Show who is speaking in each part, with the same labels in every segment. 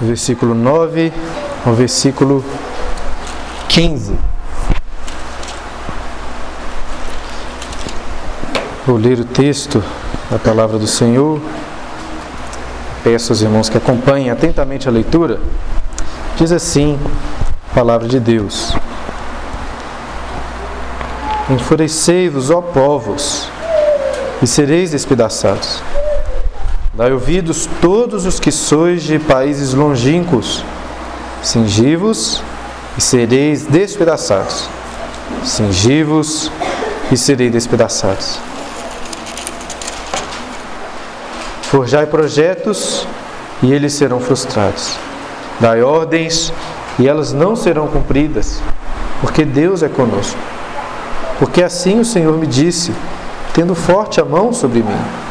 Speaker 1: versículo 9 ao versículo 15. Vou ler o texto da palavra do Senhor. Peço aos irmãos que acompanhem atentamente a leitura. Diz assim a palavra de Deus: Enfurecei-vos, ó povos, e sereis despedaçados. Dai ouvidos todos os que sois de países longínquos, cingivos e sereis despedaçados. Cingivos e sereis despedaçados. Forjai projetos e eles serão frustrados. Dai ordens e elas não serão cumpridas, porque Deus é conosco. Porque assim o Senhor me disse, tendo forte a mão sobre mim,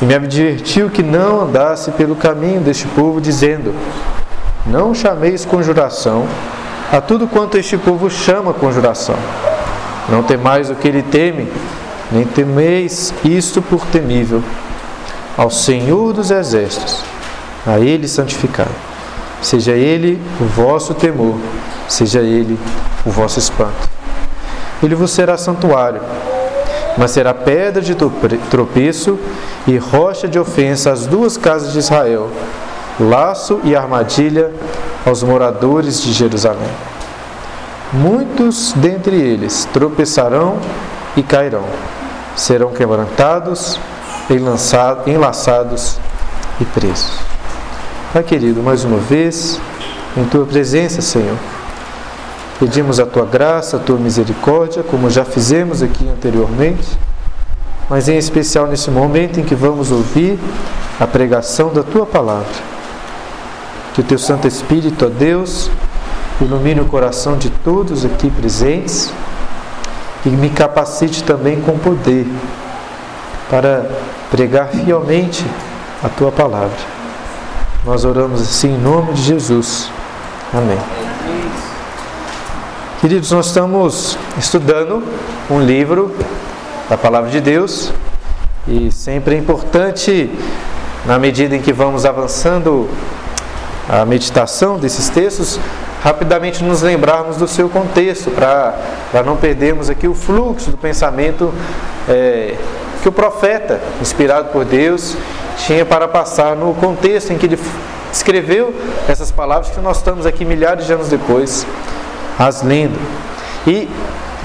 Speaker 1: e me advertiu que não andasse pelo caminho deste povo, dizendo: Não chameis conjuração a tudo quanto este povo chama conjuração. Não temais o que ele teme, nem temeis isto por temível. Ao Senhor dos Exércitos, a Ele santificado. Seja Ele o vosso temor, seja Ele o vosso espanto. Ele vos será santuário, mas será pedra de tropeço e rocha de ofensa às duas casas de Israel, laço e armadilha aos moradores de Jerusalém. Muitos dentre eles tropeçarão e cairão, serão quebrantados, enlaçados e presos. Pai querido, mais uma vez, em tua presença, Senhor, pedimos a tua graça, a tua misericórdia, como já fizemos aqui anteriormente mas em especial nesse momento em que vamos ouvir a pregação da tua palavra. Que o teu Santo Espírito, ó Deus, ilumine o coração de todos aqui presentes e me capacite também com poder para pregar fielmente a tua palavra. Nós oramos assim em nome de Jesus. Amém. Queridos, nós estamos estudando um livro da palavra de Deus e sempre é importante, na medida em que vamos avançando a meditação desses textos, rapidamente nos lembrarmos do seu contexto, para não perdermos aqui o fluxo do pensamento é, que o profeta, inspirado por Deus, tinha para passar no contexto em que ele escreveu essas palavras que nós estamos aqui milhares de anos depois as lendo. E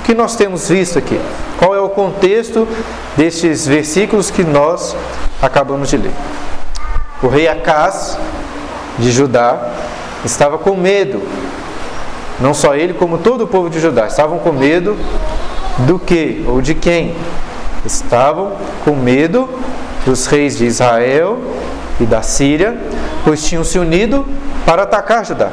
Speaker 1: que nós temos visto aqui? Qual é o contexto destes versículos que nós acabamos de ler? O rei Acás de Judá estava com medo. Não só ele, como todo o povo de Judá estavam com medo do que ou de quem? Estavam com medo dos reis de Israel e da Síria, pois tinham se unido para atacar Judá.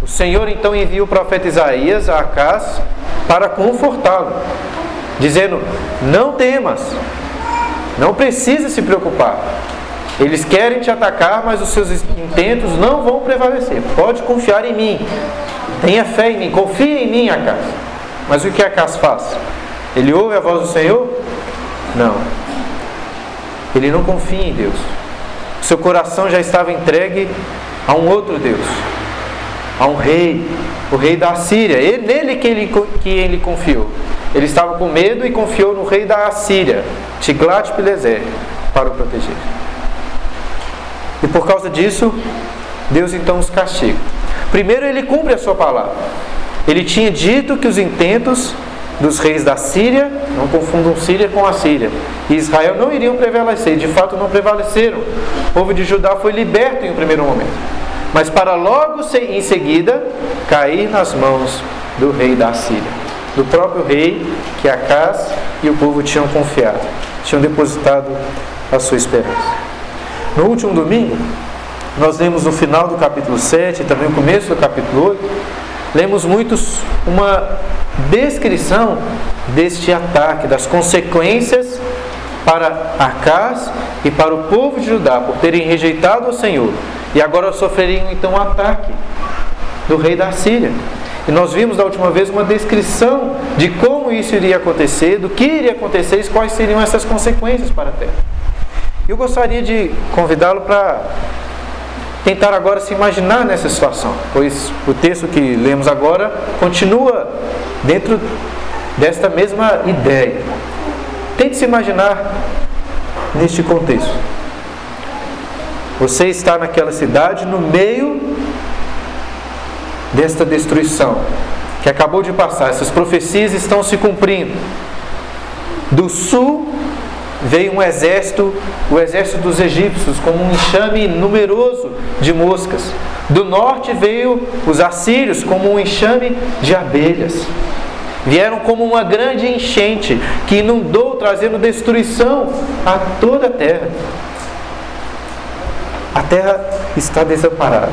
Speaker 1: O Senhor então envia o profeta Isaías a Acás para confortá-lo, dizendo: Não temas, não precisa se preocupar. Eles querem te atacar, mas os seus intentos não vão prevalecer. Pode confiar em mim. Tenha fé em mim, confia em mim, Acas. Mas o que Acas faz? Ele ouve a voz do Senhor? Não. Ele não confia em Deus. Seu coração já estava entregue a um outro Deus, a um rei, o rei da Síria. Ele, nele que ele, que ele confiou. Ele estava com medo e confiou no rei da Síria, Tiglat-Pileser, para o proteger. E por causa disso, Deus então os castiga. Primeiro, ele cumpre a sua palavra. Ele tinha dito que os intentos dos reis da Síria, não confundam Síria com a Síria, e Israel não iriam prevalecer, de fato não prevaleceram. O povo de Judá foi liberto em um primeiro momento mas para logo em seguida cair nas mãos do rei da Síria, do próprio rei que Acas e o povo tinham confiado, tinham depositado a sua esperança. No último domingo, nós lemos no final do capítulo 7 e também no começo do capítulo 8, lemos muitos uma descrição deste ataque, das consequências para Acas e para o povo de Judá por terem rejeitado o Senhor e agora sofreriam então um ataque do rei da Síria. E nós vimos da última vez uma descrição de como isso iria acontecer, do que iria acontecer e quais seriam essas consequências para a terra. Eu gostaria de convidá-lo para tentar agora se imaginar nessa situação, pois o texto que lemos agora continua dentro desta mesma ideia. Tente se imaginar neste contexto. Você está naquela cidade no meio desta destruição que acabou de passar. Essas profecias estão se cumprindo. Do sul veio um exército, o exército dos egípcios, como um enxame numeroso de moscas. Do norte veio os assírios, como um enxame de abelhas. Vieram como uma grande enchente que inundou, trazendo destruição a toda a terra. A terra está desamparada.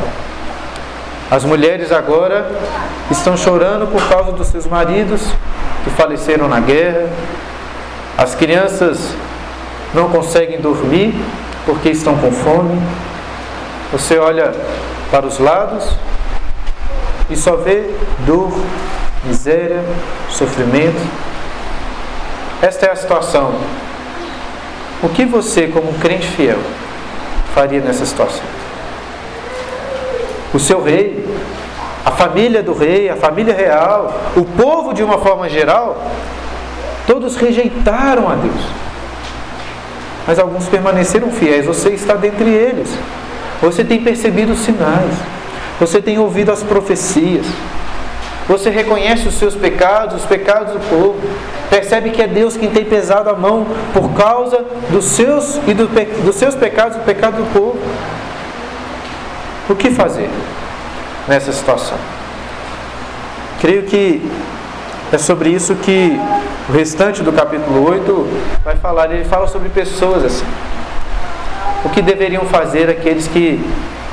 Speaker 1: As mulheres agora estão chorando por causa dos seus maridos que faleceram na guerra. As crianças não conseguem dormir porque estão com fome. Você olha para os lados e só vê dor, miséria, sofrimento. Esta é a situação. O que você, como crente fiel, faria nessa situação? O seu rei, a família do rei, a família real, o povo de uma forma geral, todos rejeitaram a Deus. Mas alguns permaneceram fiéis, você está dentre eles. Você tem percebido os sinais, você tem ouvido as profecias, você reconhece os seus pecados, os pecados do povo, percebe que é Deus quem tem pesado a mão por causa dos seus e do, dos seus pecados do pecado do povo. O que fazer nessa situação? Creio que é sobre isso que o restante do capítulo 8 vai falar. Ele fala sobre pessoas assim. O que deveriam fazer aqueles que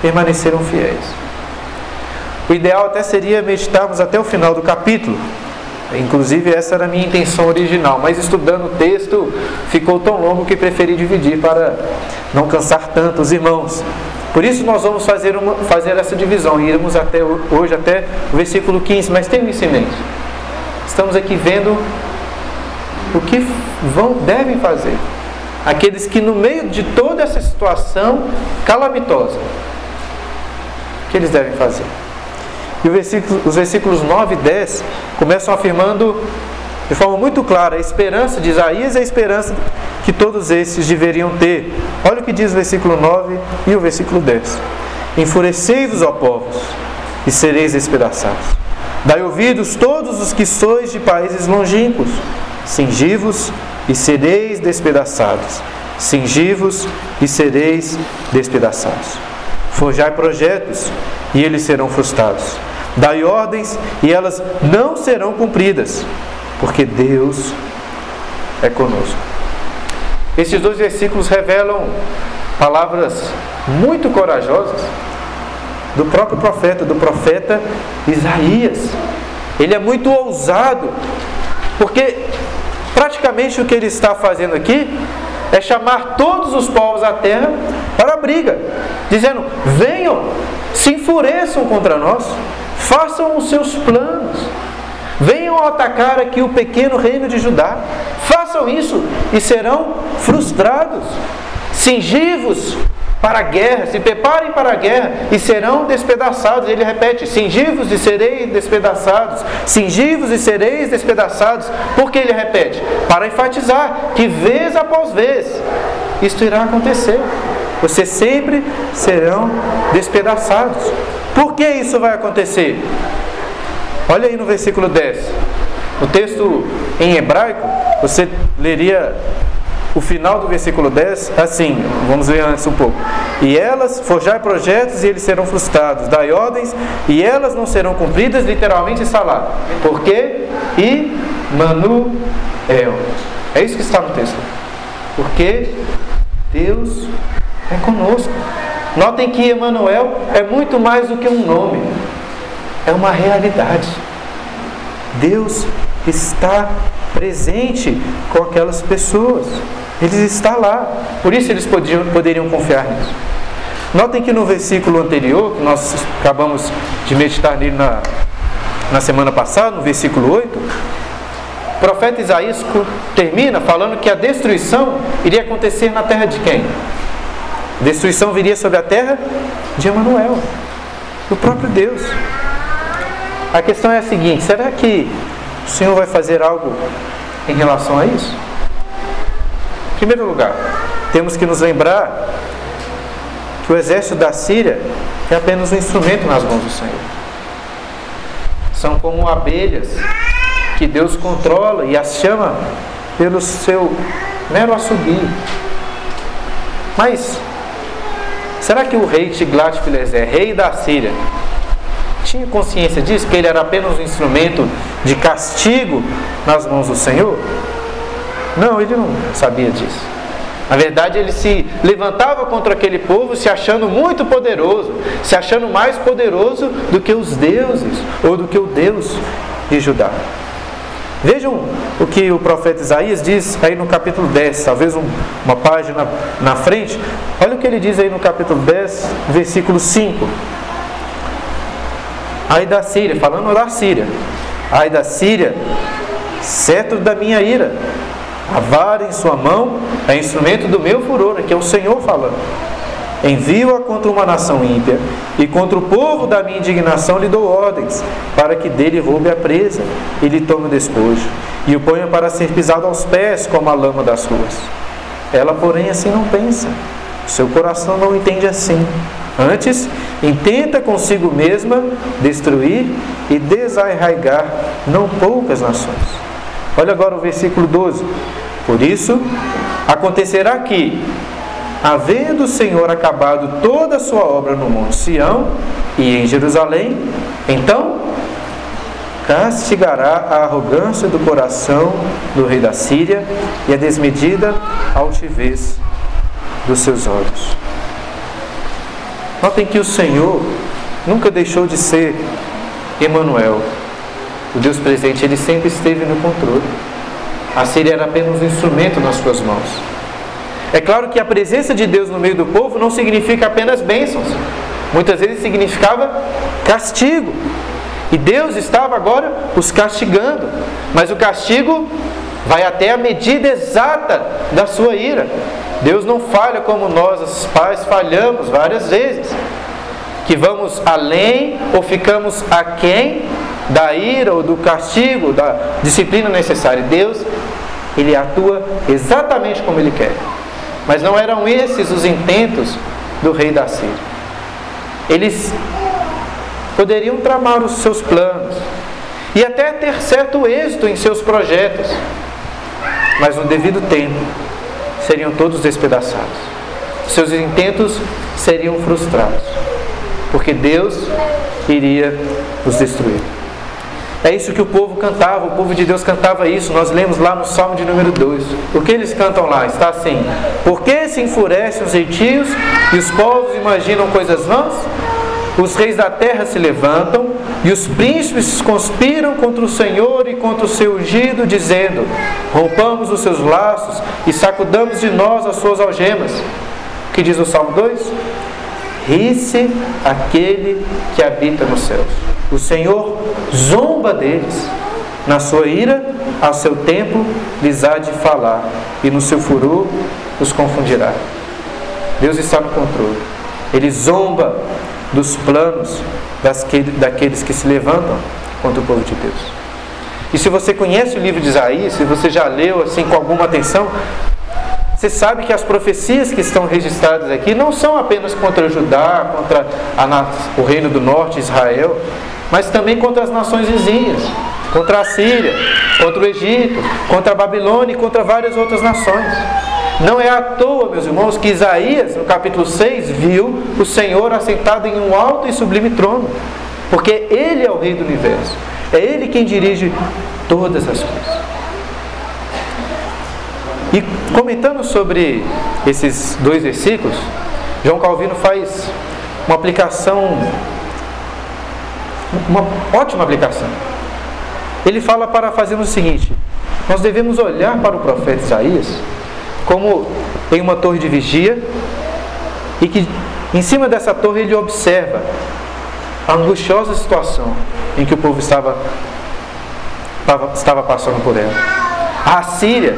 Speaker 1: permaneceram fiéis. O ideal até seria meditarmos até o final do capítulo. Inclusive, essa era a minha intenção original, mas estudando o texto ficou tão longo que preferi dividir para não cansar tanto os irmãos. Por isso nós vamos fazer, uma, fazer essa divisão e iremos até hoje até o versículo 15, mas tenham isso em mente. Estamos aqui vendo o que vão, devem fazer aqueles que no meio de toda essa situação calamitosa, o que eles devem fazer? E versículo, os versículos 9 e 10 começam afirmando de forma muito clara a esperança de Isaías e a esperança que todos esses deveriam ter. Olha o que diz o versículo 9 e o versículo 10. Enfurecei-vos, ó povos, e sereis despedaçados. Dai ouvidos todos os que sois de países longínquos, cingivos e sereis despedaçados. Cingivos e sereis despedaçados. Forjai projetos e eles serão frustrados. Dai ordens e elas não serão cumpridas porque Deus é conosco. Esses dois versículos revelam palavras muito corajosas do próprio profeta, do profeta Isaías. Ele é muito ousado, porque praticamente o que ele está fazendo aqui é chamar todos os povos da terra para a briga, dizendo: venham, se enfureçam contra nós, façam os seus planos. Venham atacar aqui o pequeno reino de Judá. Façam isso e serão frustrados. Cingivos para a guerra, se preparem para a guerra e serão despedaçados. Ele repete: cingivos e sereis despedaçados, cingivos e sereis despedaçados. Por que ele repete? Para enfatizar que vez após vez isto irá acontecer. Vocês sempre serão despedaçados. Por que isso vai acontecer? Olha aí no versículo 10. O texto em hebraico, você leria o final do versículo 10 assim, vamos ler antes um pouco. E elas forjar projetos e eles serão frustrados, dai ordens e elas não serão cumpridas, literalmente está lá. Porque e Manuel. É isso que está no texto. Porque Deus é conosco. Notem que Emanuel é muito mais do que um nome é uma realidade. Deus está presente com aquelas pessoas. Ele está lá. Por isso eles podiam, poderiam confiar nisso. Notem que no versículo anterior, que nós acabamos de meditar nele na, na semana passada, no versículo 8, o profeta Isaías termina falando que a destruição iria acontecer na terra de quem? Destruição viria sobre a terra de Emanuel, do próprio Deus. A questão é a seguinte: será que o Senhor vai fazer algo em relação a isso? Em primeiro lugar, temos que nos lembrar que o exército da Síria é apenas um instrumento nas mãos do Senhor. São como abelhas que Deus controla e as chama pelo seu mero assobio. Mas será que o rei Tiglat-Pileser, rei da Síria, tinha consciência disso, que ele era apenas um instrumento de castigo nas mãos do Senhor? Não, ele não sabia disso. Na verdade, ele se levantava contra aquele povo se achando muito poderoso, se achando mais poderoso do que os deuses ou do que o Deus de Judá. Vejam o que o profeta Isaías diz aí no capítulo 10, talvez um, uma página na frente. Olha o que ele diz aí no capítulo 10, versículo 5. Ai da Síria, falando da Síria. Ai da Síria, cetro da minha ira a vara em sua mão é instrumento do meu furor, que é o Senhor falando. Envio-a contra uma nação ímpia, e contra o povo da minha indignação lhe dou ordens, para que dele roube a presa e lhe tome o despojo, e o ponha para ser pisado aos pés como a lama das ruas. Ela, porém, assim não pensa, seu coração não entende assim. Antes, intenta consigo mesma destruir e desarraigar não poucas nações. Olha agora o versículo 12. Por isso, acontecerá que, havendo o Senhor acabado toda a sua obra no Monte Sião e em Jerusalém, então castigará a arrogância do coração do rei da Síria e a desmedida altivez dos seus olhos. Notem que o Senhor nunca deixou de ser Emanuel, o Deus presente, ele sempre esteve no controle. A Síria era apenas um instrumento nas suas mãos. É claro que a presença de Deus no meio do povo não significa apenas bênçãos. Muitas vezes significava castigo. E Deus estava agora os castigando. Mas o castigo vai até a medida exata da sua ira. Deus não falha como nós, os pais, falhamos várias vezes. Que vamos além ou ficamos aquém da ira ou do castigo, da disciplina necessária. Deus, ele atua exatamente como ele quer. Mas não eram esses os intentos do rei da Síria. Eles poderiam tramar os seus planos e até ter certo êxito em seus projetos, mas no devido tempo seriam todos despedaçados. Seus intentos seriam frustrados, porque Deus iria os destruir. É isso que o povo cantava, o povo de Deus cantava isso. Nós lemos lá no Salmo de número 2. O que eles cantam lá? Está assim: Por que se enfurecem os gentios e os povos imaginam coisas vãs? Os reis da terra se levantam e os príncipes conspiram contra o Senhor e contra o seu ungido, dizendo: Rompamos os seus laços e sacudamos de nós as suas algemas. O que diz o Salmo 2? Ri-se aquele que habita nos céus. O Senhor zomba deles. Na sua ira, ao seu tempo, lhes há de falar, e no seu furor os confundirá. Deus está no controle. Ele zomba dos planos daqueles que se levantam contra o povo de Deus. E se você conhece o livro de Isaías, se você já leu assim com alguma atenção, você sabe que as profecias que estão registradas aqui não são apenas contra Judá, contra a, o reino do norte, Israel, mas também contra as nações vizinhas, contra a Síria, contra o Egito, contra a Babilônia e contra várias outras nações. Não é à toa, meus irmãos, que Isaías, no capítulo 6, viu o Senhor assentado em um alto e sublime trono, porque Ele é o Rei do universo, é Ele quem dirige todas as coisas. E comentando sobre esses dois versículos, João Calvino faz uma aplicação uma ótima aplicação. Ele fala para fazermos o seguinte: nós devemos olhar para o profeta Isaías como em uma torre de vigia e que em cima dessa torre ele observa a angustiosa situação em que o povo estava, estava passando por ela. A Síria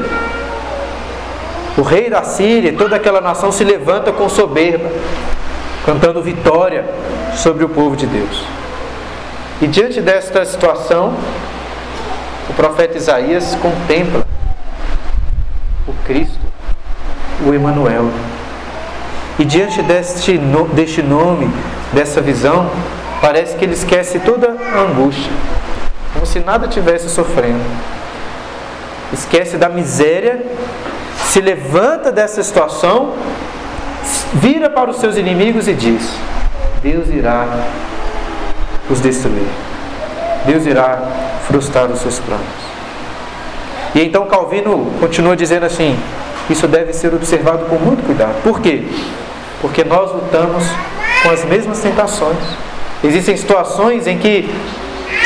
Speaker 1: o rei da Síria, toda aquela nação se levanta com soberba, cantando vitória sobre o povo de Deus. E diante desta situação, o profeta Isaías contempla o Cristo, o Emanuel. E diante deste, deste nome, dessa visão, parece que ele esquece toda a angústia, como se nada tivesse sofrendo. Esquece da miséria, se levanta dessa situação, vira para os seus inimigos e diz: Deus irá os destruir. Deus irá frustrar os seus planos. E então Calvino continua dizendo assim: isso deve ser observado com muito cuidado. Por quê? Porque nós lutamos com as mesmas tentações. Existem situações em que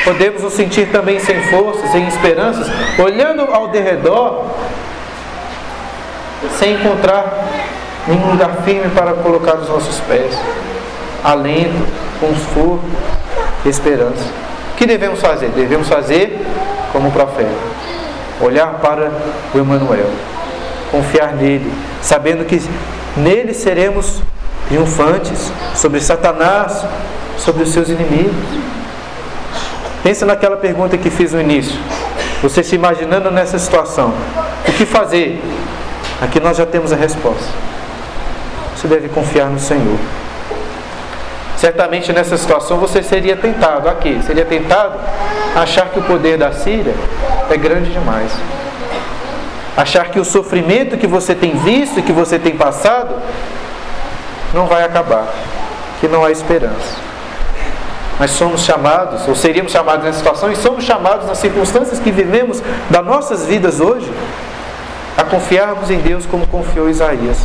Speaker 1: podemos nos sentir também sem forças, sem esperanças, olhando ao derredor, sem encontrar nenhum lugar firme para colocar os nossos pés. Alento, conforto, esperança. O que devemos fazer? Devemos fazer como o profeta. Olhar para o Emmanuel. Confiar nele, sabendo que Nele seremos triunfantes sobre Satanás, sobre os seus inimigos. Pensa naquela pergunta que fiz no início. Você se imaginando nessa situação, o que fazer? Aqui nós já temos a resposta. Você deve confiar no Senhor. Certamente nessa situação você seria tentado. Aqui, seria tentado achar que o poder da Síria é grande demais. Achar que o sofrimento que você tem visto e que você tem passado não vai acabar, que não há esperança. Mas somos chamados, ou seríamos chamados nessa situação, e somos chamados nas circunstâncias que vivemos das nossas vidas hoje, a confiarmos em Deus como confiou Isaías,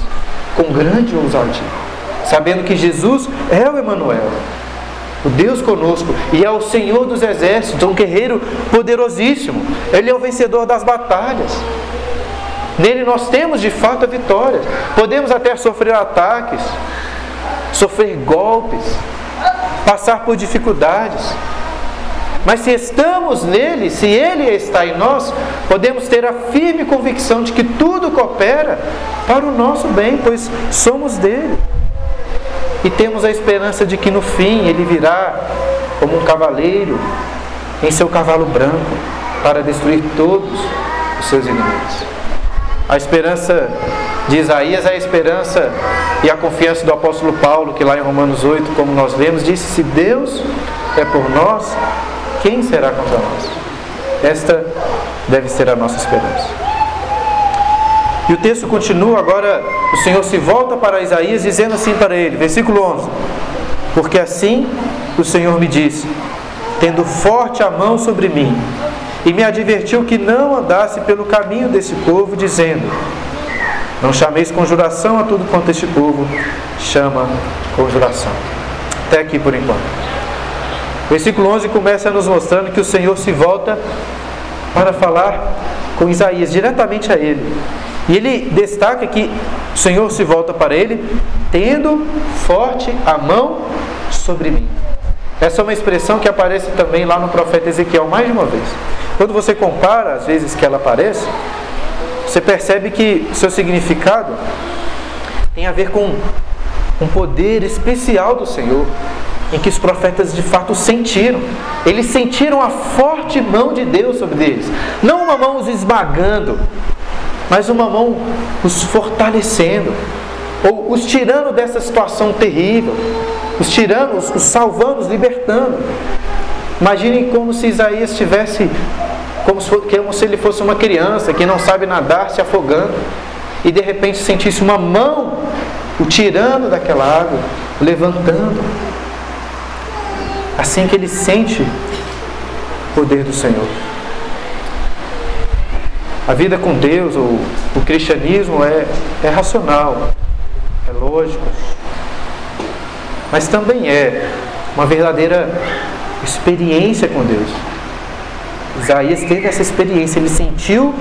Speaker 1: com grande ousadia, sabendo que Jesus é o Emanuel, o Deus conosco, e é o Senhor dos exércitos, um guerreiro poderosíssimo. Ele é o vencedor das batalhas. Nele nós temos de fato a vitória. Podemos até sofrer ataques, sofrer golpes, passar por dificuldades. Mas se estamos nele, se ele está em nós, podemos ter a firme convicção de que tudo coopera para o nosso bem, pois somos dele. E temos a esperança de que no fim ele virá como um cavaleiro em seu cavalo branco para destruir todos os seus inimigos. A esperança de Isaías é a esperança e a confiança do apóstolo Paulo, que lá em Romanos 8, como nós lemos, disse: Se Deus é por nós, quem será contra nós? Esta deve ser a nossa esperança. E o texto continua agora, o Senhor se volta para Isaías dizendo assim para ele, versículo 11: Porque assim o Senhor me disse, tendo forte a mão sobre mim, e me advertiu que não andasse pelo caminho desse povo, dizendo: Não chameis conjuração a tudo quanto este povo chama conjuração. Até aqui por enquanto. Versículo 11 começa nos mostrando que o Senhor se volta para falar com Isaías, diretamente a ele. E ele destaca que o Senhor se volta para ele, tendo forte a mão sobre mim. Essa é uma expressão que aparece também lá no profeta Ezequiel mais de uma vez. Quando você compara as vezes que ela aparece, você percebe que seu significado tem a ver com um poder especial do Senhor, em que os profetas de fato sentiram. Eles sentiram a forte mão de Deus sobre eles. Não uma mão os esmagando, mas uma mão os fortalecendo, ou os tirando dessa situação terrível, os tirando, os salvando, os libertando. Imaginem como se Isaías tivesse, como se, como se ele fosse uma criança que não sabe nadar, se afogando, e de repente sentisse uma mão o tirando daquela água, levantando. Assim que ele sente o poder do Senhor. A vida com Deus, ou o cristianismo é, é racional, é lógico, mas também é uma verdadeira experiência com Deus. Isaías teve essa experiência, ele sentiu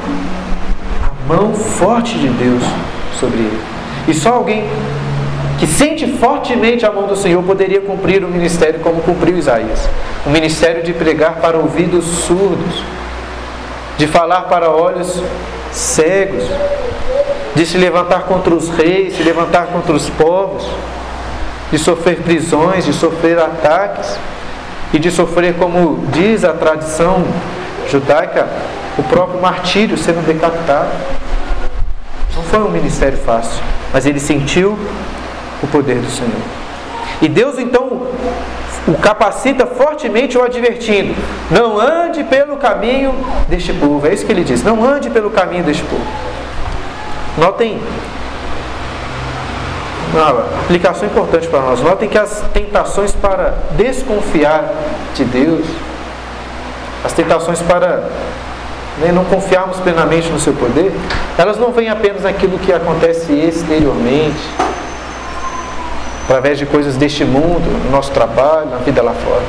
Speaker 1: a mão forte de Deus sobre ele. E só alguém que sente fortemente a mão do Senhor poderia cumprir o ministério como cumpriu Isaías o ministério de pregar para ouvidos surdos, de falar para olhos cegos, de se levantar contra os reis, se levantar contra os povos, de sofrer prisões, de sofrer ataques e de sofrer, como diz a tradição judaica, o próprio martírio sendo decapitado. Não foi um ministério fácil, mas ele sentiu o poder do Senhor. E Deus então o capacita fortemente o advertindo: não ande pelo caminho deste povo. É isso que ele diz: não ande pelo caminho deste povo. Notem uma aplicação importante para nós. Notem que as tentações para desconfiar de Deus, as tentações para né, não confiarmos plenamente no seu poder, elas não vêm apenas naquilo que acontece exteriormente, através de coisas deste mundo, no nosso trabalho, na vida lá fora.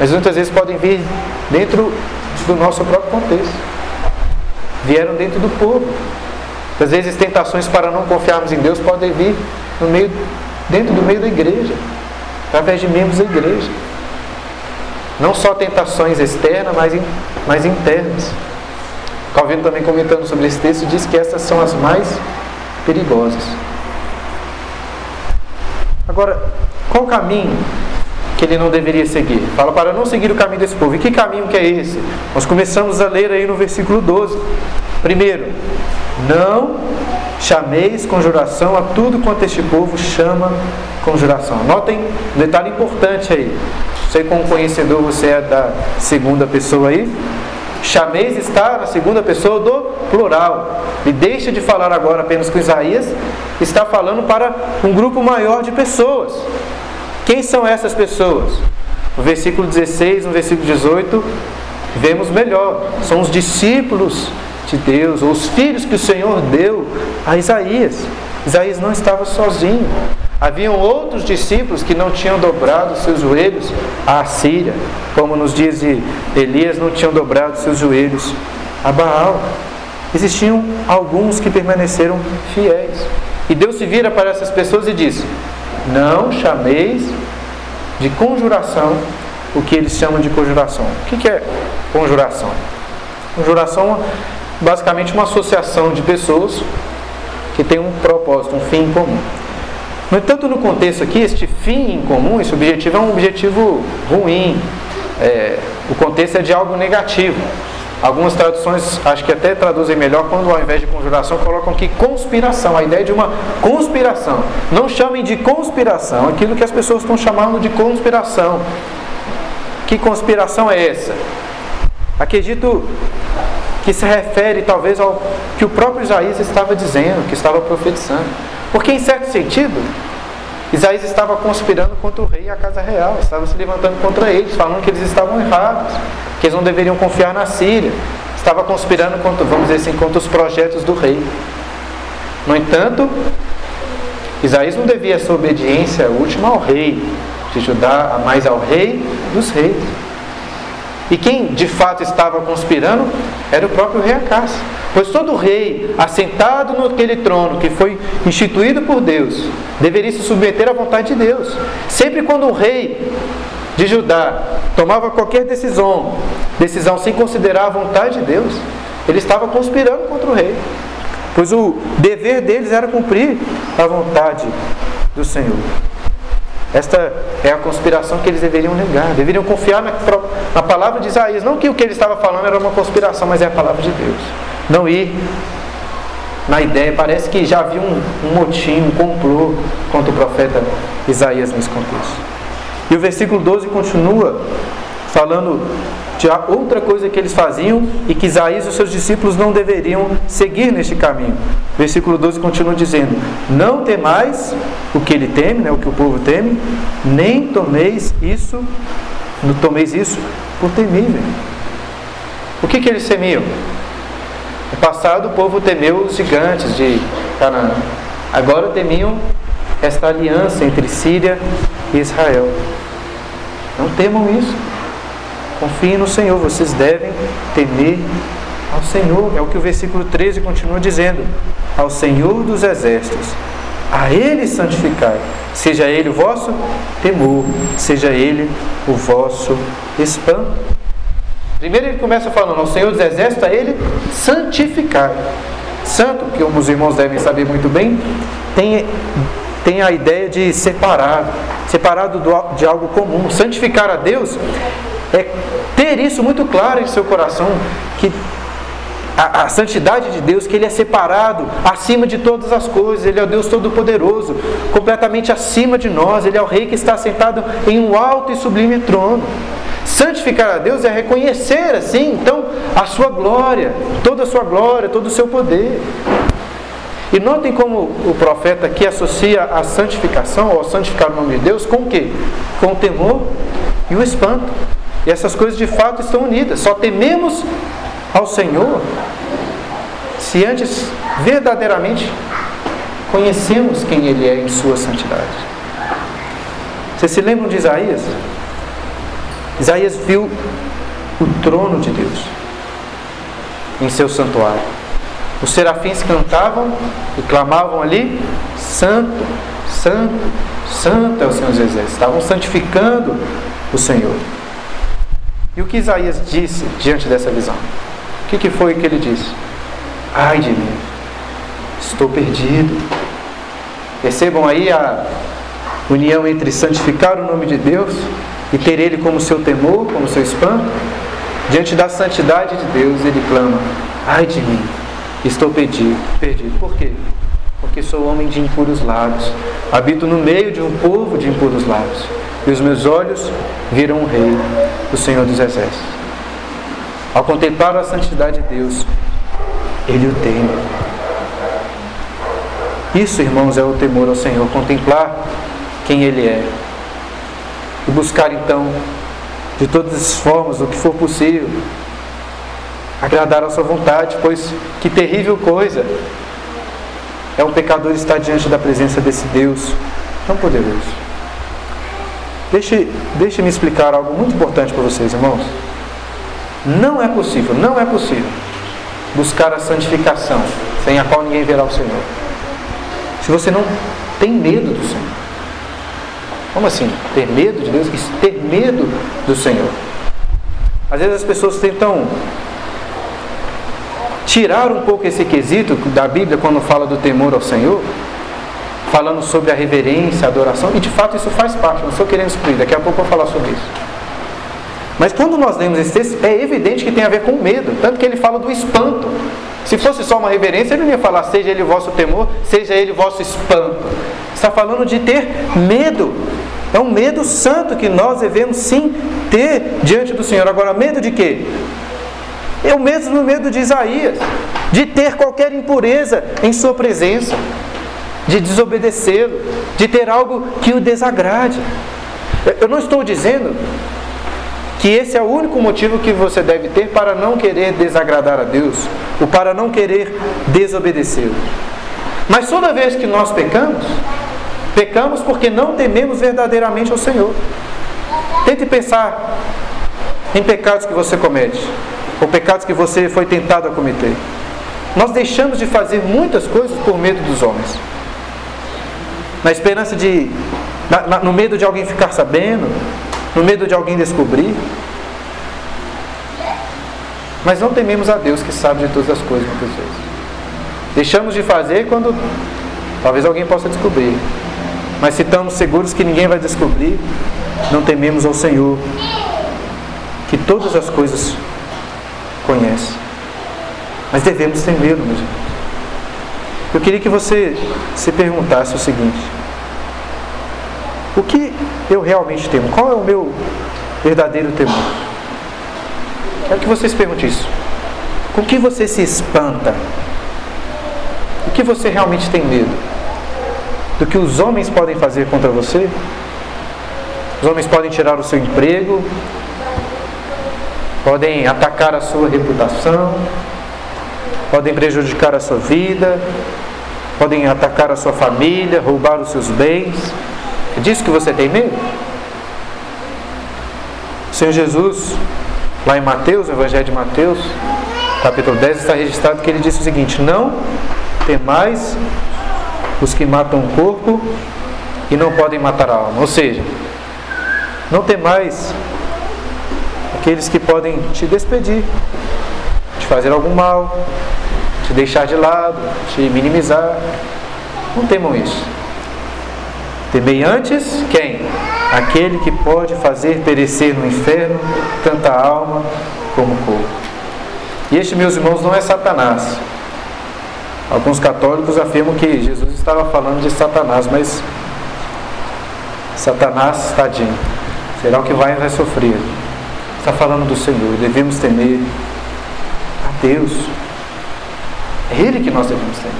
Speaker 1: Mas muitas vezes podem vir dentro do nosso próprio contexto. Vieram dentro do povo. Às vezes tentações para não confiarmos em Deus podem vir no meio, dentro do meio da igreja, através de membros da igreja. Não só tentações externas, mas, mas internas. Calvino também comentando sobre esse texto diz que essas são as mais perigosas. Agora, qual o caminho que ele não deveria seguir? Fala para não seguir o caminho desse povo. E que caminho que é esse? Nós começamos a ler aí no versículo 12. Primeiro, não chameis conjuração a tudo quanto este povo chama conjuração. Notem um detalhe importante aí. Sei como conhecedor você é da segunda pessoa aí. Chameis está na segunda pessoa do plural. E deixa de falar agora apenas com Isaías, está falando para um grupo maior de pessoas. Quem são essas pessoas? No versículo 16, no versículo 18, vemos melhor. São os discípulos de Deus, ou os filhos que o Senhor deu a Isaías. Isaías não estava sozinho. Haviam outros discípulos que não tinham dobrado seus joelhos à Síria, como nos de Elias não tinham dobrado seus joelhos a Baal. Existiam alguns que permaneceram fiéis. E Deus se vira para essas pessoas e diz: Não chameis de conjuração o que eles chamam de conjuração. O que é conjuração? Conjuração é basicamente uma associação de pessoas que tem um propósito, um fim comum. No entanto, no contexto aqui, este fim em comum, esse objetivo é um objetivo ruim. É, o contexto é de algo negativo. Algumas traduções, acho que até traduzem melhor quando ao invés de conjuração colocam aqui conspiração, a ideia de uma conspiração. Não chamem de conspiração aquilo que as pessoas estão chamando de conspiração. Que conspiração é essa? Acredito que se refere talvez ao que o próprio Isaías estava dizendo, que estava profetizando. Porque, em certo sentido, Isaías estava conspirando contra o rei e a casa real, estava se levantando contra eles, falando que eles estavam errados, que eles não deveriam confiar na Síria, estava conspirando contra, vamos dizer assim, contra os projetos do rei. No entanto, Isaías não devia sua obediência última ao rei de Judá, mais ao rei dos reis. E quem de fato estava conspirando era o próprio rei Acás. Pois todo rei assentado naquele trono que foi instituído por Deus deveria se submeter à vontade de Deus. Sempre quando um rei de Judá tomava qualquer decisão, decisão sem considerar a vontade de Deus, ele estava conspirando contra o rei. Pois o dever deles era cumprir a vontade do Senhor. Esta é a conspiração que eles deveriam negar, deveriam confiar na, na, palavra de Isaías. Não que o que ele estava falando era uma conspiração, mas é a palavra de Deus. Não ir na ideia, parece que já havia um, um motim, um complô contra o profeta Isaías nesse contexto. E o versículo 12 continua falando de outra coisa que eles faziam e que Isaías e os seus discípulos não deveriam seguir neste caminho. Versículo 12 continua dizendo: Não temais o que ele teme, né, o que o povo teme, nem tomeis isso, não tomeis isso por temível. O que, que eles temiam? No passado o povo temeu os gigantes de Canaã. Agora temiam esta aliança entre Síria e Israel. Não temam isso. Confiem no Senhor, vocês devem temer ao Senhor. É o que o versículo 13 continua dizendo: Ao Senhor dos exércitos, a Ele santificai, seja Ele o vosso temor, seja Ele o vosso espanto. Primeiro ele começa falando ao Senhor dos exércitos, a Ele santificai. Santo, que os irmãos devem saber muito bem, tem, tem a ideia de separado, separado de algo comum. Santificar a Deus é ter isso muito claro em seu coração, que a, a, santidade de Deus, que Ele é separado acima de todas as coisas, Ele é o Deus Todo-Poderoso, completamente acima de nós, Ele é o Rei que está sentado em um alto e sublime trono. Santificar a Deus é reconhecer assim, então, a sua glória, toda a sua glória, todo o seu poder. E notem como o profeta aqui associa a santificação, ou santificar o nome de Deus, com o quê? Com o temor e o espanto. E essas coisas de fato estão unidas. Só tememos ao Senhor se antes verdadeiramente conhecemos quem Ele é em Sua santidade. Vocês se lembram de Isaías? Isaías viu o trono de Deus em seu santuário. Os serafins cantavam e clamavam ali: Santo, Santo, Santo é o Senhor dos Exércitos. Estavam santificando o Senhor. E o que Isaías disse diante dessa visão? O que, que foi que ele disse? Ai de mim, estou perdido. Percebam aí a união entre santificar o nome de Deus e ter Ele como seu temor, como seu espanto. Diante da santidade de Deus, ele clama: Ai de mim, estou perdido. perdido. Por quê? Porque sou homem de impuros lábios, habito no meio de um povo de impuros lábios, e os meus olhos viram o Rei, o Senhor dos Exércitos. Ao contemplar a santidade de Deus, ele o teme. Isso, irmãos, é o temor ao Senhor, contemplar quem Ele é. E buscar então, de todas as formas, o que for possível, agradar a Sua vontade, pois que terrível coisa é um pecador estar diante da presença desse Deus tão poderoso. Deixe, deixe-me explicar algo muito importante para vocês, irmãos. Não é possível, não é possível buscar a santificação sem a qual ninguém verá o Senhor. Se você não tem medo do Senhor. Como assim? Ter medo de Deus? Isso, ter medo do Senhor. Às vezes as pessoas tentam tirar um pouco esse quesito da Bíblia quando fala do temor ao Senhor, falando sobre a reverência, a adoração, e de fato isso faz parte, não estou querendo excluir, daqui a pouco eu vou falar sobre isso. Mas quando nós lemos esse texto, é evidente que tem a ver com medo, tanto que ele fala do espanto. Se fosse só uma reverência, ele não ia falar, seja ele vosso temor, seja ele vosso espanto. Está falando de ter medo. É um medo santo que nós devemos sim ter diante do Senhor. Agora, medo de quê? É o mesmo medo de Isaías, de ter qualquer impureza em sua presença, de desobedecê-lo, de ter algo que o desagrade. Eu não estou dizendo que esse é o único motivo que você deve ter para não querer desagradar a Deus, ou para não querer desobedecê-lo. Mas toda vez que nós pecamos, pecamos porque não tememos verdadeiramente ao Senhor. Tente pensar em pecados que você comete, ou pecados que você foi tentado a cometer. Nós deixamos de fazer muitas coisas por medo dos homens. Na esperança de, na, na, no medo de alguém ficar sabendo, no medo de alguém descobrir. Mas não tememos a Deus que sabe de todas as coisas muitas vezes. Deixamos de fazer quando talvez alguém possa descobrir. Mas se estamos seguros que ninguém vai descobrir, não tememos ao Senhor, que todas as coisas conhece. Mas devemos temê-lo, meus irmãos. Eu queria que você se perguntasse o seguinte: o que eu realmente temo? Qual é o meu verdadeiro temor? Quero que vocês perguntem isso. Com que você se espanta? O que você realmente tem medo? Do que os homens podem fazer contra você? Os homens podem tirar o seu emprego, podem atacar a sua reputação, podem prejudicar a sua vida, podem atacar a sua família, roubar os seus bens. É disso que você tem medo? O Senhor Jesus, lá em Mateus, no Evangelho de Mateus, capítulo 10, está registrado que ele disse o seguinte: Não temais os que matam o corpo e não podem matar a alma. Ou seja, não temais aqueles que podem te despedir, te fazer algum mal, te deixar de lado, te minimizar. Não temam isso. Temei antes quem? Aquele que pode fazer perecer no inferno tanta alma como corpo. E este, meus irmãos, não é Satanás. Alguns católicos afirmam que Jesus estava falando de Satanás, mas Satanás, tadinho, será o que vai, vai sofrer. Está falando do Senhor, devemos temer a Deus. É Ele que nós devemos temer.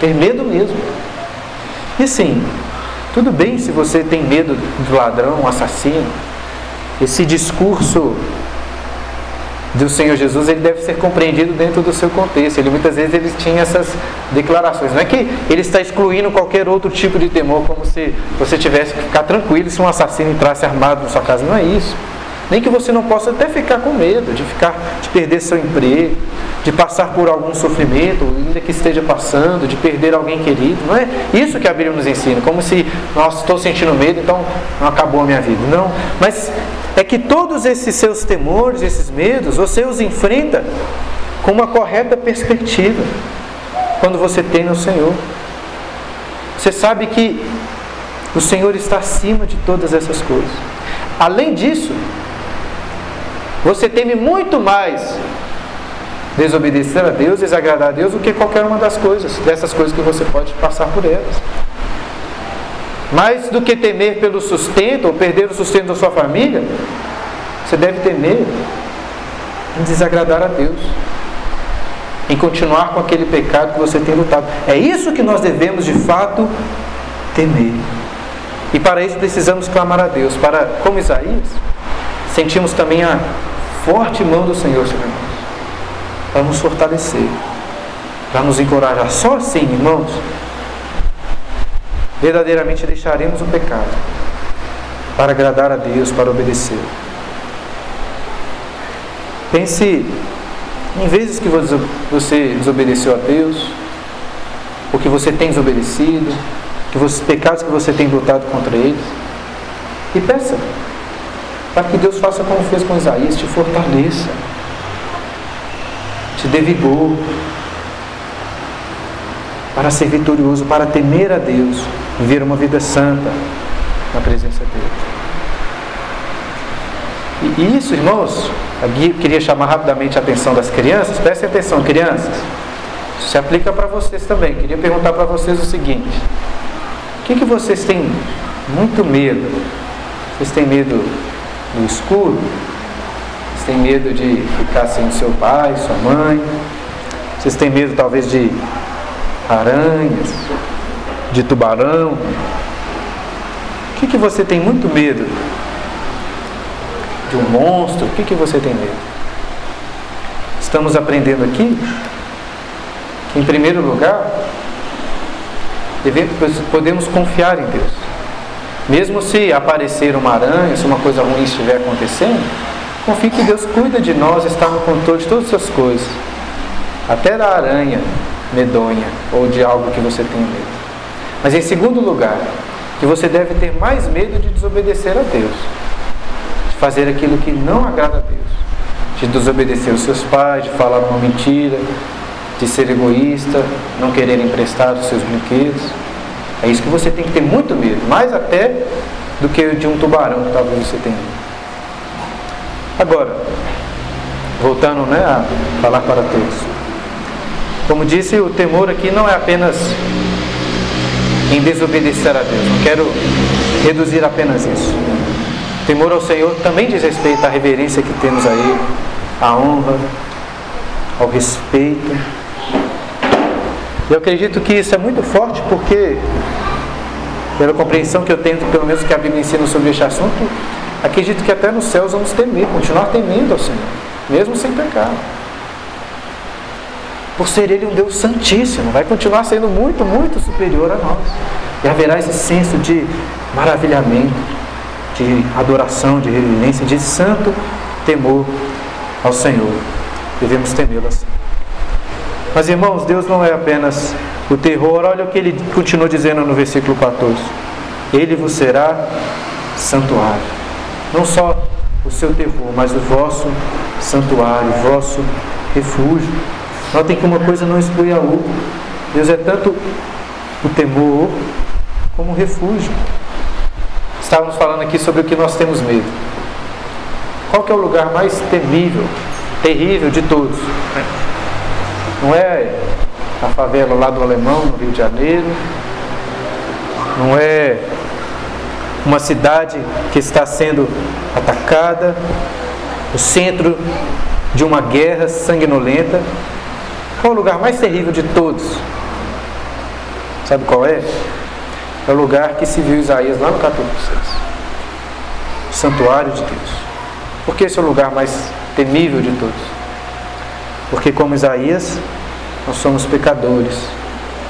Speaker 1: Ter medo mesmo. E sim, tudo bem se você tem medo de ladrão, assassino. Esse discurso do Senhor Jesus, ele deve ser compreendido dentro do seu contexto. Ele muitas vezes ele tinha essas declarações. Não é que ele está excluindo qualquer outro tipo de temor, como se você tivesse que ficar tranquilo se um assassino entrasse armado na sua casa. Não é isso. Nem que você não possa até ficar com medo de ficar, de perder seu emprego, de passar por algum sofrimento, ainda que esteja passando, de perder alguém querido. Não é isso que a Bíblia nos ensina, como se, nossa, estou sentindo medo, então acabou a minha vida. Não, mas é que todos esses seus temores, esses medos, você os enfrenta com uma correta perspectiva quando você tem no Senhor. Você sabe que o Senhor está acima de todas essas coisas. Além disso, você teme muito mais desobedecer a Deus, desagradar a Deus, do que qualquer uma das coisas, dessas coisas que você pode passar por elas. Mais do que temer pelo sustento ou perder o sustento da sua família, você deve temer em desagradar a Deus, em continuar com aquele pecado que você tem lutado. É isso que nós devemos de fato temer. E para isso precisamos clamar a Deus, para, como Isaías, sentimos também a forte mão do Senhor sobre nós, para nos fortalecer, para nos encorajar. Só assim, irmãos, verdadeiramente deixaremos o pecado para agradar a Deus, para obedecer. Pense em vezes que você desobedeceu a Deus, ou que você tem desobedecido, que os pecados que você tem lutado contra eles, e peça para que Deus faça como fez com Isaías, te fortaleça, te dê vigor para ser vitorioso, para temer a Deus, viver uma vida santa na presença dele. E isso, irmãos, aqui eu queria chamar rapidamente a atenção das crianças, prestem atenção, crianças, isso se aplica para vocês também. Queria perguntar para vocês o seguinte: o que, que vocês têm muito medo? Vocês têm medo no escuro? Vocês têm medo de ficar sem o seu pai, sua mãe? Vocês têm medo talvez de aranhas, de tubarão? O que, que você tem muito medo? De um monstro? O que, que você tem medo? Estamos aprendendo aqui que, em primeiro lugar, devemos, podemos confiar em Deus. Mesmo se aparecer uma aranha, se uma coisa ruim estiver acontecendo, confie que Deus cuida de nós, está no controle de todas essas coisas. Até da aranha medonha ou de algo que você tem medo. Mas em segundo lugar, que você deve ter mais medo de desobedecer a Deus, de fazer aquilo que não agrada a Deus, de desobedecer os seus pais, de falar uma mentira, de ser egoísta, não querer emprestar os seus brinquedos. É isso que você tem que ter muito medo, mais até do que de um tubarão que talvez você tenha. Agora, voltando né, a falar para todos. Como disse, o temor aqui não é apenas em desobedecer a Deus. Não quero reduzir apenas isso. O temor ao Senhor também diz respeito à reverência que temos a Ele, à honra, ao respeito eu acredito que isso é muito forte porque, pela compreensão que eu tenho, pelo menos que a Bíblia ensina sobre este assunto, acredito que até nos céus vamos temer, continuar temendo ao Senhor, mesmo sem pecado. Por ser Ele um Deus santíssimo, vai continuar sendo muito, muito superior a nós. E haverá esse senso de maravilhamento, de adoração, de reverência, de santo temor ao Senhor. Devemos temê-lo assim. Mas irmãos, Deus não é apenas o terror. Olha o que ele continua dizendo no versículo 14: Ele vos será santuário. Não só o seu terror, mas o vosso santuário, o vosso refúgio. Notem que uma coisa não exclui a outra. Deus é tanto o temor como o refúgio. Estávamos falando aqui sobre o que nós temos medo. Qual é o lugar mais temível, terrível de todos? Não é a favela lá do Alemão, no Rio de Janeiro. Não é uma cidade que está sendo atacada, o centro de uma guerra sanguinolenta. Qual é o lugar mais terrível de todos? Sabe qual é? É o lugar que se viu Isaías lá no capítulo 6. O santuário de Deus. Por que esse é o lugar mais temível de todos? Porque, como Isaías, nós somos pecadores,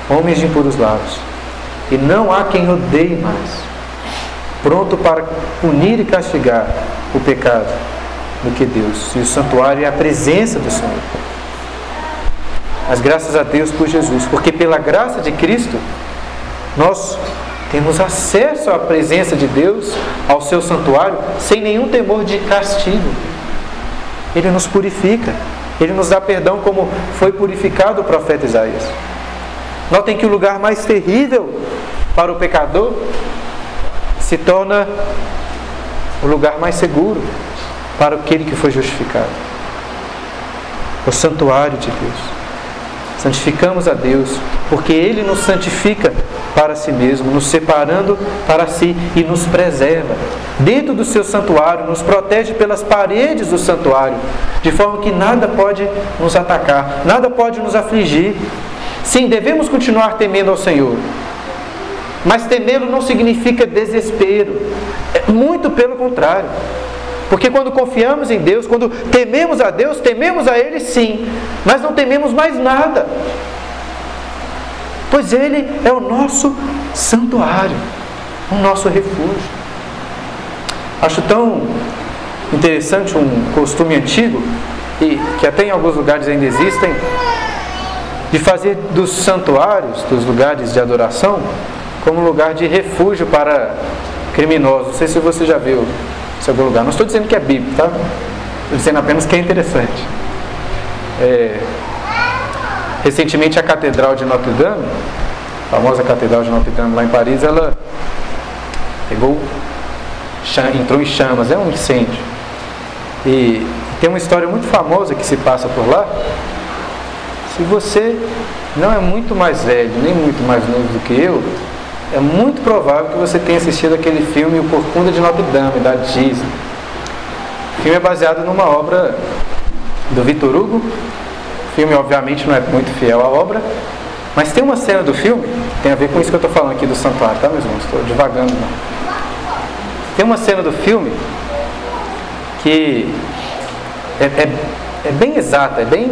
Speaker 1: homens de impuros lábios. E não há quem odeie mais, pronto para punir e castigar o pecado do que Deus. E o santuário é a presença do Senhor. Mas graças a Deus por Jesus, porque pela graça de Cristo, nós temos acesso à presença de Deus, ao seu santuário, sem nenhum temor de castigo. Ele nos purifica, ele nos dá perdão, como foi purificado o profeta Isaías. Notem que o lugar mais terrível para o pecador se torna o lugar mais seguro para aquele que foi justificado o santuário de Deus. Santificamos a Deus, porque Ele nos santifica para si mesmo, nos separando para si e nos preserva. Dentro do seu santuário, nos protege pelas paredes do santuário, de forma que nada pode nos atacar, nada pode nos afligir. Sim, devemos continuar temendo ao Senhor, mas temê-lo não significa desespero, é muito pelo contrário. Porque quando confiamos em Deus, quando tememos a Deus, tememos a Ele sim, mas não tememos mais nada. Pois Ele é o nosso santuário, o nosso refúgio. Acho tão interessante um costume antigo, e que até em alguns lugares ainda existem, de fazer dos santuários, dos lugares de adoração, como lugar de refúgio para criminosos. Não sei se você já viu em algum lugar. Não estou dizendo que é bíblico, tá? Estou dizendo apenas que é interessante. É, recentemente a Catedral de Notre Dame, a famosa Catedral de Notre Dame lá em Paris, ela pegou, entrou em chamas, é um incêndio. E tem uma história muito famosa que se passa por lá. Se você não é muito mais velho, nem muito mais novo do que eu, é muito provável que você tenha assistido aquele filme O Corcunda de Notre Dame, da Disney. O filme é baseado numa obra do Victor Hugo. Filme, obviamente, não é muito fiel à obra, mas tem uma cena do filme, tem a ver com isso que eu estou falando aqui do santuário, tá, meus irmãos? Estou devagando, não. Tem uma cena do filme que é, é, é bem exata, é bem,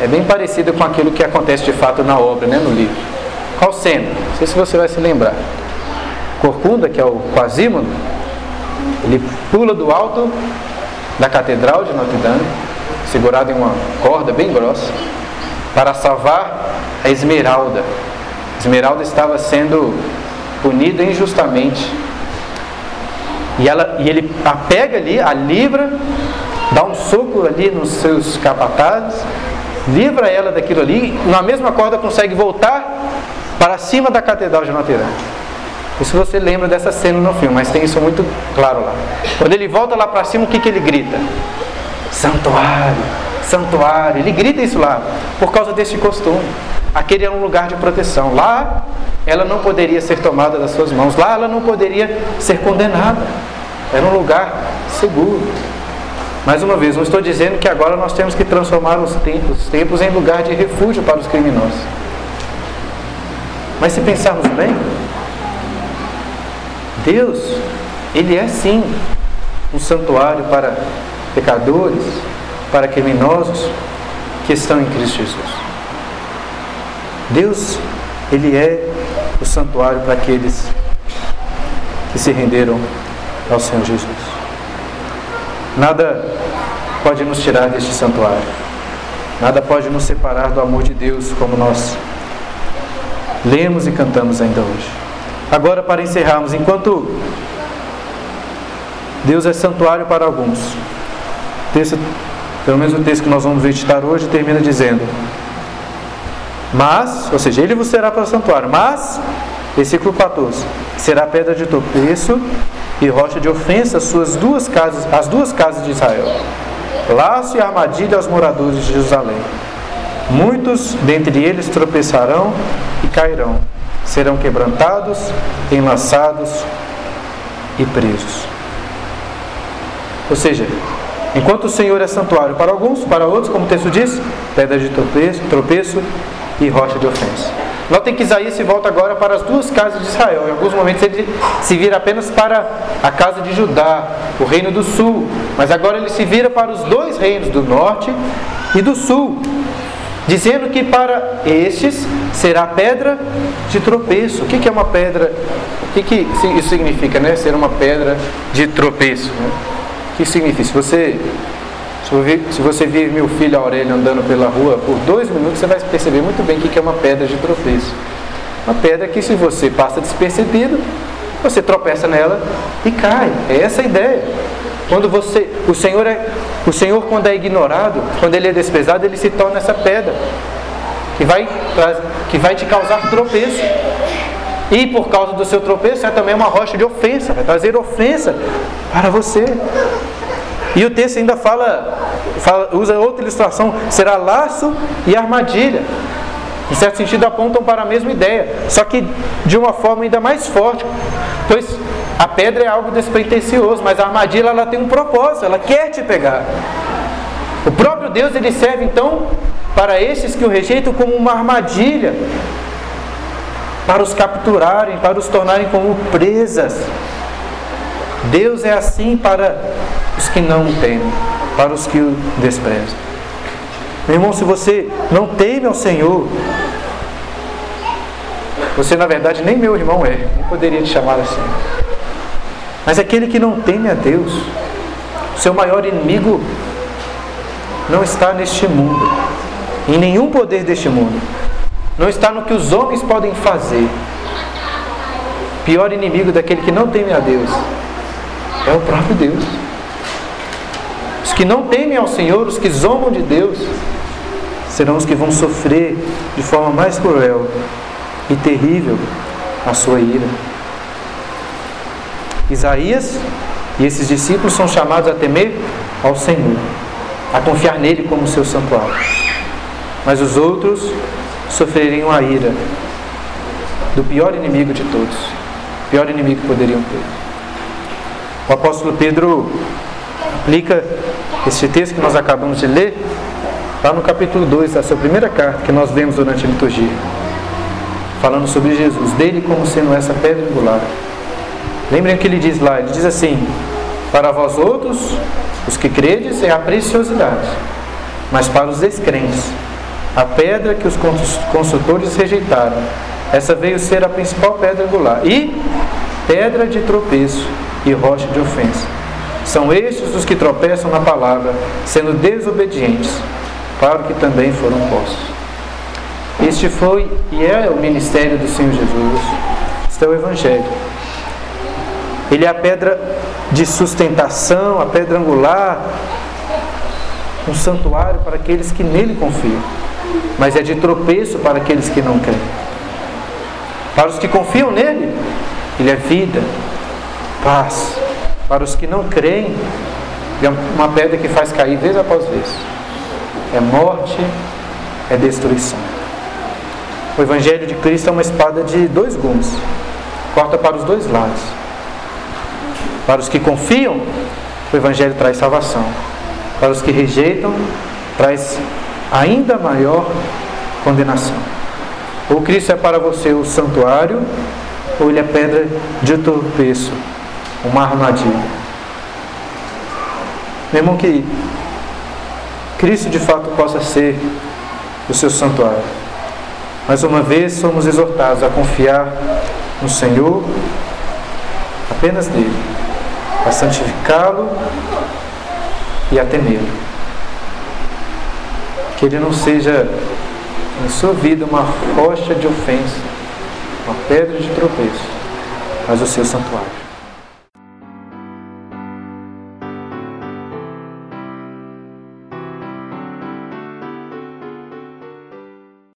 Speaker 1: é bem parecida com aquilo que acontece de fato na obra, né, no livro. Qual cena? Não sei se você vai se lembrar. Corcunda, que é o Quasímodo, ele pula do alto da catedral de Notre Dame, segurado em uma corda bem grossa, para salvar a Esmeralda. A Esmeralda estava sendo punida injustamente. E, ela, e ele a pega ali, a livra, dá um soco ali nos seus capatazes, livra ela daquilo ali, na mesma corda consegue voltar para cima da Catedral de Notre Dame. Isso você lembra dessa cena no filme, mas tem isso muito claro lá. Quando ele volta lá para cima, o que, que ele grita? Santuário, santuário. Ele grita isso lá por causa desse costume. Aquele era um lugar de proteção. Lá ela não poderia ser tomada das suas mãos. Lá ela não poderia ser condenada. Era um lugar seguro. Mais uma vez, não estou dizendo que agora nós temos que transformar os templos, os templos em lugar de refúgio para os criminosos. Mas se pensarmos bem, Deus, Ele é sim um santuário para pecadores, para criminosos que estão em Cristo Jesus. Deus, Ele é o santuário para aqueles que se renderam ao Senhor Jesus. Nada pode nos tirar deste santuário. Nada pode nos separar do amor de Deus como nós lemos e cantamos ainda hoje. Agora, para encerrarmos, enquanto Deus é santuário para alguns, texto, pelo menos o texto que nós vamos meditar hoje termina dizendo: Mas, ou seja, ele vos será para o santuário, mas, versículo 14, será pedra de tropeço e rocha de ofensa as suas duas casas, as duas casas de Israel. Laço e armadilha aos moradores de Jerusalém. Muitos dentre eles tropeçarão e cairão, serão quebrantados, enlaçados e presos. Ou seja, enquanto o Senhor é santuário para alguns, para outros, como o texto diz, pedra de tropeço, tropeço e rocha de ofensa. Notem que Isaías se volta agora para as duas casas de Israel. Em alguns momentos ele se vira apenas para a casa de Judá, o reino do sul. Mas agora ele se vira para os dois reinos, do norte e do sul. Dizendo que para estes será pedra de tropeço. O que é uma pedra? O que, isso significa, né? Ser uma pedra de tropeço. Né? O que significa? Se você se você vir meu filho Aurélio andando pela rua por dois minutos, você vai perceber muito bem o que é uma pedra de tropeço. Uma pedra que, se você passa despercebido, você tropeça nela e cai. É essa a ideia. Quando você, o Senhor é, o Senhor quando é ignorado, quando ele é desprezado, ele se torna essa pedra que vai, que vai te causar tropeço. E por causa do seu tropeço é também uma rocha de ofensa, vai trazer ofensa para você. E o texto ainda fala, fala, usa outra ilustração, será laço e armadilha. Em certo sentido apontam para a mesma ideia, só que de uma forma ainda mais forte, pois a pedra é algo despretensioso, mas a armadilha ela tem um propósito, ela quer te pegar. O próprio Deus ele serve então para esses que o rejeitam como uma armadilha, para os capturarem, para os tornarem como presas. Deus é assim para os que não o temem, para os que o desprezam. Meu irmão, se você não teme ao Senhor, você na verdade nem meu irmão é, nem poderia te chamar assim. Mas aquele que não teme a Deus, seu maior inimigo não está neste mundo, em nenhum poder deste mundo, não está no que os homens podem fazer. O pior inimigo daquele que não teme a Deus é o próprio Deus. Os que não temem ao Senhor, os que zombam de Deus, serão os que vão sofrer de forma mais cruel e terrível a sua ira. Isaías e esses discípulos são chamados a temer ao Senhor, a confiar nele como seu santuário. Mas os outros sofreriam a ira do pior inimigo de todos, o pior inimigo que poderiam ter. O apóstolo Pedro aplica este texto que nós acabamos de ler lá no capítulo 2 da sua primeira carta que nós lemos durante a liturgia, falando sobre Jesus, dele como sendo essa pedra angular. Lembrem o que ele diz lá, ele diz assim: Para vós outros, os que credes, é a preciosidade, mas para os descrentes, a pedra que os consultores rejeitaram, essa veio ser a principal pedra angular e pedra de tropeço e rocha de ofensa. São estes os que tropeçam na palavra, sendo desobedientes, para o que também foram postos. Este foi e é o ministério do Senhor Jesus. Este é o Evangelho. Ele é a pedra de sustentação, a pedra angular, um santuário para aqueles que nele confiam, mas é de tropeço para aqueles que não creem. Para os que confiam nele, ele é vida, paz. Para os que não creem, é uma pedra que faz cair vez após vez. É morte, é destruição. O Evangelho de Cristo é uma espada de dois gumes, corta para os dois lados. Para os que confiam, o Evangelho traz salvação. Para os que rejeitam, traz ainda maior condenação. Ou Cristo é para você o santuário, ou ele é pedra de tropeço uma armadilha. Meu irmão, que Cristo de fato possa ser o seu santuário. Mais uma vez somos exortados a confiar no Senhor, apenas nele, a santificá-lo e a temê-lo. Ele não seja em sua vida uma rocha de ofensa, uma pedra de tropeço, mas o seu santuário.